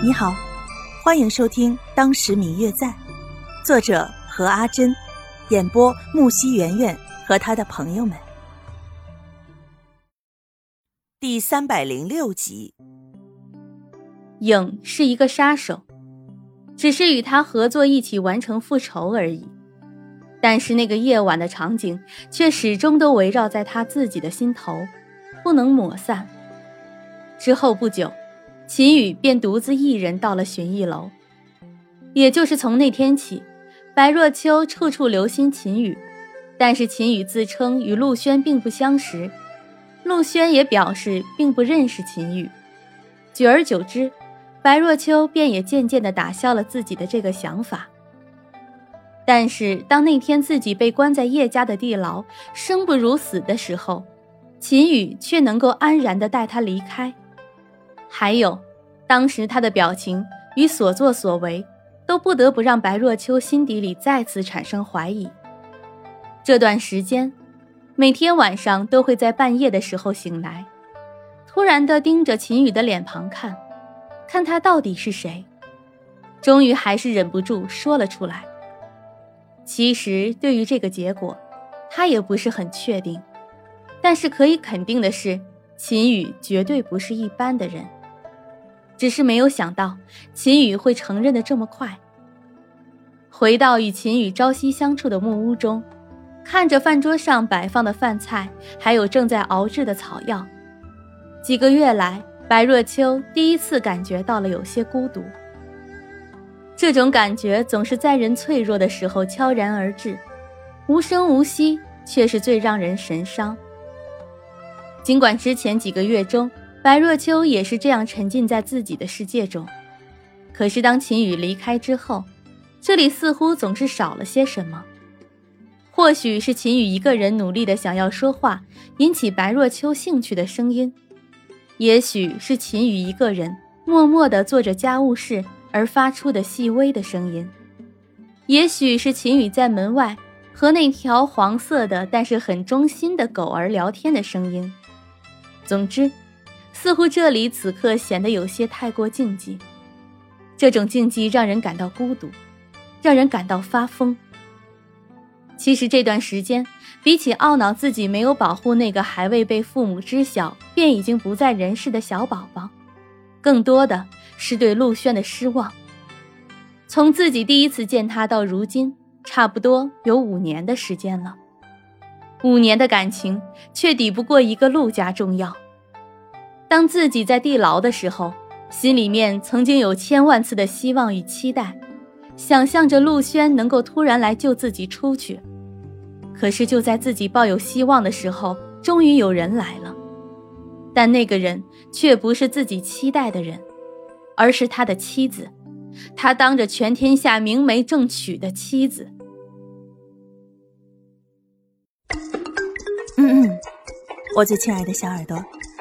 你好，欢迎收听《当时明月在》，作者何阿珍，演播木西圆圆和他的朋友们。第三百零六集。影是一个杀手，只是与他合作一起完成复仇而已。但是那个夜晚的场景却始终都围绕在他自己的心头，不能抹散。之后不久。秦宇便独自一人到了寻艺楼。也就是从那天起，白若秋处处留心秦宇，但是秦宇自称与陆轩并不相识，陆轩也表示并不认识秦宇。久而久之，白若秋便也渐渐地打消了自己的这个想法。但是当那天自己被关在叶家的地牢，生不如死的时候，秦宇却能够安然地带他离开。还有，当时他的表情与所作所为，都不得不让白若秋心底里再次产生怀疑。这段时间，每天晚上都会在半夜的时候醒来，突然的盯着秦羽的脸庞看，看他到底是谁。终于还是忍不住说了出来。其实对于这个结果，他也不是很确定，但是可以肯定的是，秦羽绝对不是一般的人。只是没有想到秦羽会承认的这么快。回到与秦羽朝夕相处的木屋中，看着饭桌上摆放的饭菜，还有正在熬制的草药，几个月来，白若秋第一次感觉到了有些孤独。这种感觉总是在人脆弱的时候悄然而至，无声无息，却是最让人神伤。尽管之前几个月中，白若秋也是这样沉浸在自己的世界中，可是当秦羽离开之后，这里似乎总是少了些什么。或许是秦羽一个人努力的想要说话，引起白若秋兴趣的声音；也许是秦羽一个人默默的做着家务事而发出的细微的声音；也许是秦羽在门外和那条黄色的但是很忠心的狗儿聊天的声音。总之。似乎这里此刻显得有些太过静寂，这种静寂让人感到孤独，让人感到发疯。其实这段时间，比起懊恼自己没有保护那个还未被父母知晓便已经不在人世的小宝宝，更多的是对陆轩的失望。从自己第一次见他到如今，差不多有五年的时间了，五年的感情却抵不过一个陆家重要。当自己在地牢的时候，心里面曾经有千万次的希望与期待，想象着陆轩能够突然来救自己出去。可是就在自己抱有希望的时候，终于有人来了，但那个人却不是自己期待的人，而是他的妻子，他当着全天下明媒正娶的妻子。嗯嗯，我最亲爱的小耳朵。